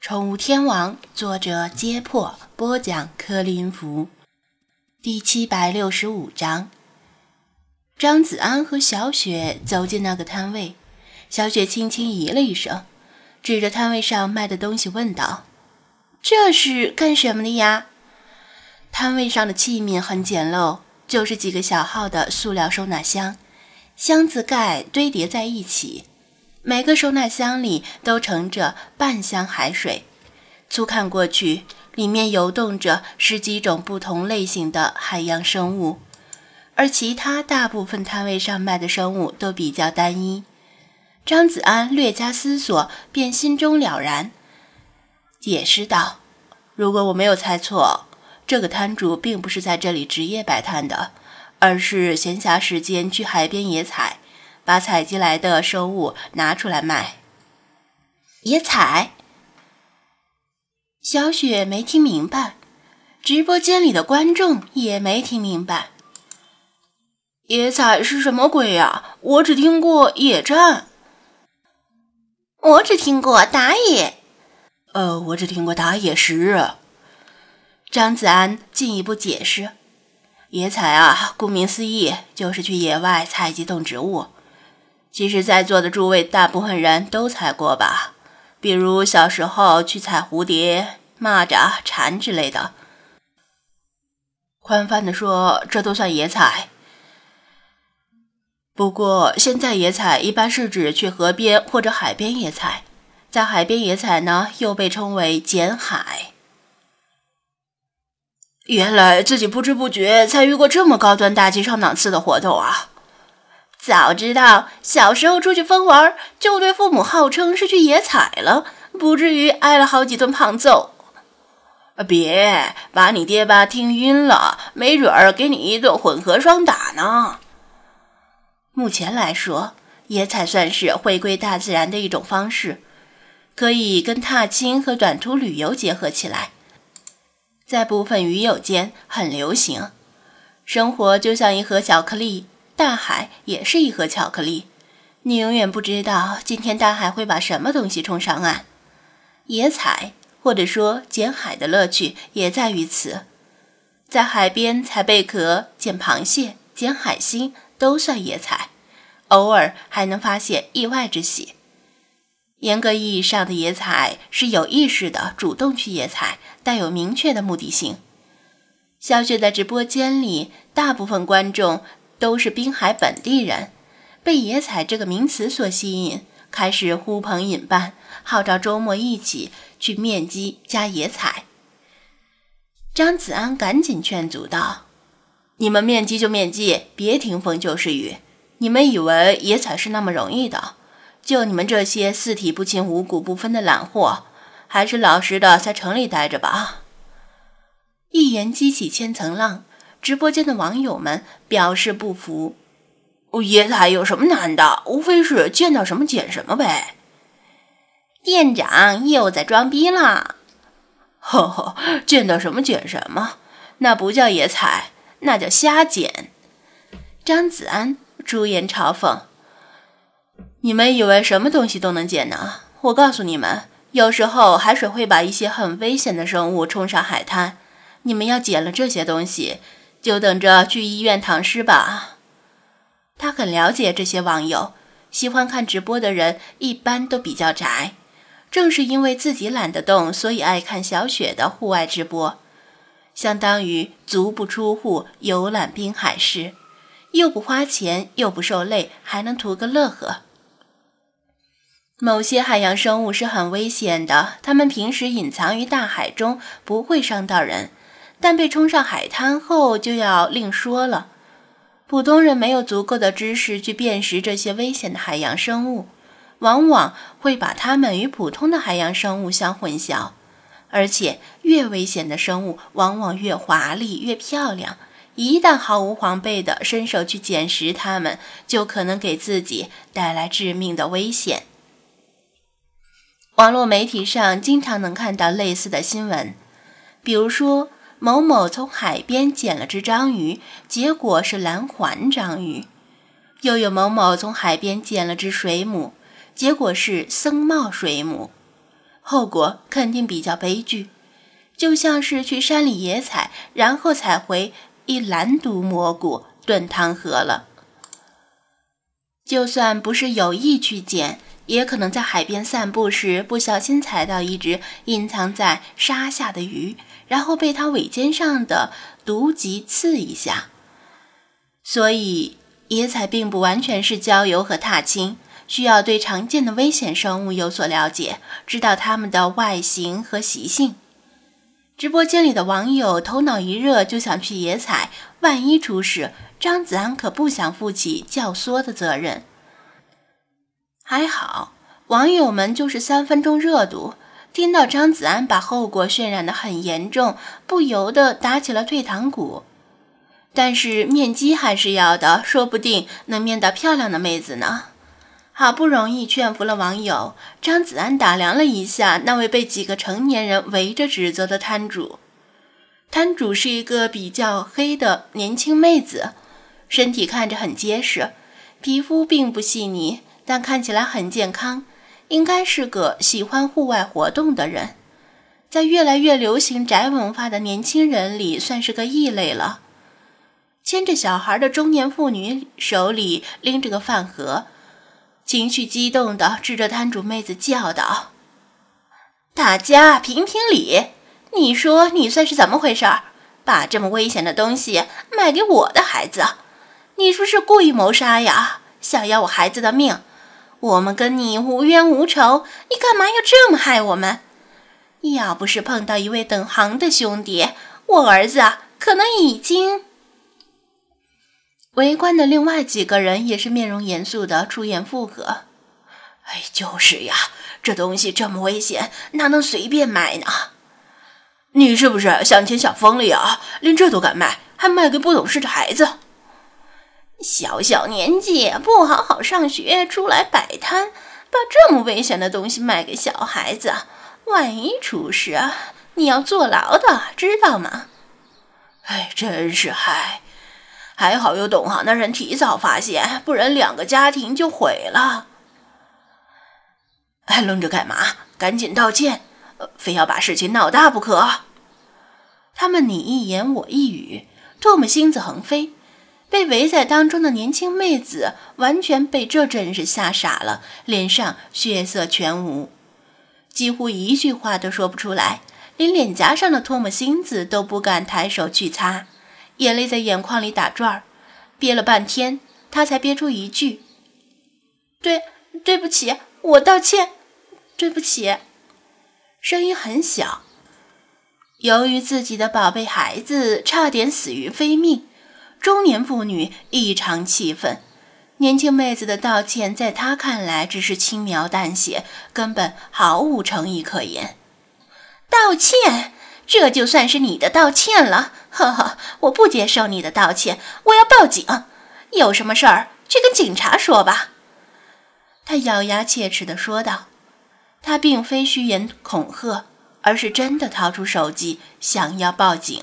宠物天王，作者：揭破，播讲：柯林福，第七百六十五章。张子安和小雪走进那个摊位，小雪轻轻咦了一声，指着摊位上卖的东西问道：“这是干什么的呀？”摊位上的器皿很简陋，就是几个小号的塑料收纳箱，箱子盖堆叠在一起。每个收纳箱里都盛着半箱海水，粗看过去，里面游动着十几种不同类型的海洋生物，而其他大部分摊位上卖的生物都比较单一。张子安略加思索，便心中了然，解释道：“如果我没有猜错，这个摊主并不是在这里职业摆摊的，而是闲暇时间去海边野采。”把采集来的生物拿出来卖。野采，小雪没听明白，直播间里的观众也没听明白。野采是什么鬼呀？我只听过野战，我只听过打野。呃，我只听过打野时。张子安进一步解释：野采啊，顾名思义，就是去野外采集动植物。其实，在座的诸位大部分人都采过吧？比如小时候去采蝴蝶、蚂蚱、蝉之类的。宽泛的说，这都算野采。不过，现在野采一般是指去河边或者海边野采，在海边野采呢，又被称为捡海。原来自己不知不觉参与过这么高端大气上档次的活动啊！早知道小时候出去疯玩，就对父母号称是去野采了，不至于挨了好几顿胖揍。别把你爹爸听晕了，没准儿给你一顿混合双打呢。目前来说，野采算是回归大自然的一种方式，可以跟踏青和短途旅游结合起来，在部分鱼友间很流行。生活就像一盒巧克力。大海也是一盒巧克力，你永远不知道今天大海会把什么东西冲上岸。野采或者说捡海的乐趣也在于此，在海边采贝壳、捡螃蟹、捡海星都算野采，偶尔还能发现意外之喜。严格意义上的野采是有意识的主动去野采，带有明确的目的性。小雪在直播间里，大部分观众。都是滨海本地人，被“野采”这个名词所吸引，开始呼朋引伴，号召周末一起去面基加野采。张子安赶紧劝阻道：“你们面基就面基，别听风就是雨。你们以为野采是那么容易的？就你们这些四体不勤、五谷不分的懒货，还是老实的在城里待着吧。”一言激起千层浪。直播间的网友们表示不服：“野采有什么难的？无非是见到什么捡什么呗。”店长又在装逼了。呵呵，见到什么捡什么，那不叫野采，那叫瞎捡。张子安朱颜嘲讽：“你们以为什么东西都能捡呢？我告诉你们，有时候海水会把一些很危险的生物冲上海滩，你们要捡了这些东西。”就等着去医院躺尸吧。他很了解这些网友，喜欢看直播的人一般都比较宅，正是因为自己懒得动，所以爱看小雪的户外直播，相当于足不出户游览滨海市，又不花钱，又不受累，还能图个乐呵。某些海洋生物是很危险的，它们平时隐藏于大海中，不会伤到人。但被冲上海滩后就要另说了。普通人没有足够的知识去辨识这些危险的海洋生物，往往会把它们与普通的海洋生物相混淆。而且，越危险的生物往往越华丽、越漂亮。一旦毫无防备地伸手去捡拾它们，就可能给自己带来致命的危险。网络媒体上经常能看到类似的新闻，比如说。某某从海边捡了只章鱼，结果是蓝环章鱼；又有某某从海边捡了只水母，结果是僧帽水母。后果肯定比较悲剧，就像是去山里野采，然后采回一篮毒蘑菇炖汤喝了。就算不是有意去捡，也可能在海边散步时不小心踩到一只隐藏在沙下的鱼，然后被它尾尖上的毒棘刺一下。所以，野采并不完全是郊游和踏青。需要对常见的危险生物有所了解，知道它们的外形和习性。直播间里的网友头脑一热就想去野采，万一出事，张子安可不想负起教唆的责任。还好，网友们就是三分钟热度，听到张子安把后果渲染得很严重，不由得打起了退堂鼓。但是面基还是要的，说不定能面到漂亮的妹子呢。好不容易劝服了网友，张子安打量了一下那位被几个成年人围着指责的摊主。摊主是一个比较黑的年轻妹子，身体看着很结实，皮肤并不细腻，但看起来很健康，应该是个喜欢户外活动的人，在越来越流行宅文化的年轻人里算是个异类了。牵着小孩的中年妇女手里拎着个饭盒。情绪激动地指着摊主妹子叫道：“大家评评理，你说你算是怎么回事？把这么危险的东西卖给我的孩子，你说是故意谋杀呀？想要我孩子的命？我们跟你无冤无仇，你干嘛要这么害我们？要不是碰到一位等行的兄弟，我儿子可能已经……”围观的另外几个人也是面容严肃的出言附和：“哎，就是呀，这东西这么危险，哪能随便卖呢？你是不是想钱想疯了呀？连这都敢卖，还卖给不懂事的孩子？小小年纪不好好上学，出来摆摊，把这么危险的东西卖给小孩子，万一出事啊，你要坐牢的，知道吗？哎，真是嗨！”还好有懂行的人提早发现，不然两个家庭就毁了。还愣着干嘛？赶紧道歉！非要把事情闹大不可。他们你一言我一语，唾沫星子横飞。被围在当中的年轻妹子完全被这阵势吓傻了，脸上血色全无，几乎一句话都说不出来，连脸颊上的唾沫星子都不敢抬手去擦。眼泪在眼眶里打转儿，憋了半天，她才憋出一句：“对，对不起，我道歉，对不起。”声音很小。由于自己的宝贝孩子差点死于非命，中年妇女异常气愤。年轻妹子的道歉，在她看来只是轻描淡写，根本毫无诚意可言。道歉。这就算是你的道歉了，呵呵，我不接受你的道歉，我要报警。有什么事儿去跟警察说吧。”他咬牙切齿地说道。他并非虚言恐吓，而是真的掏出手机想要报警。